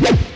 Yeah.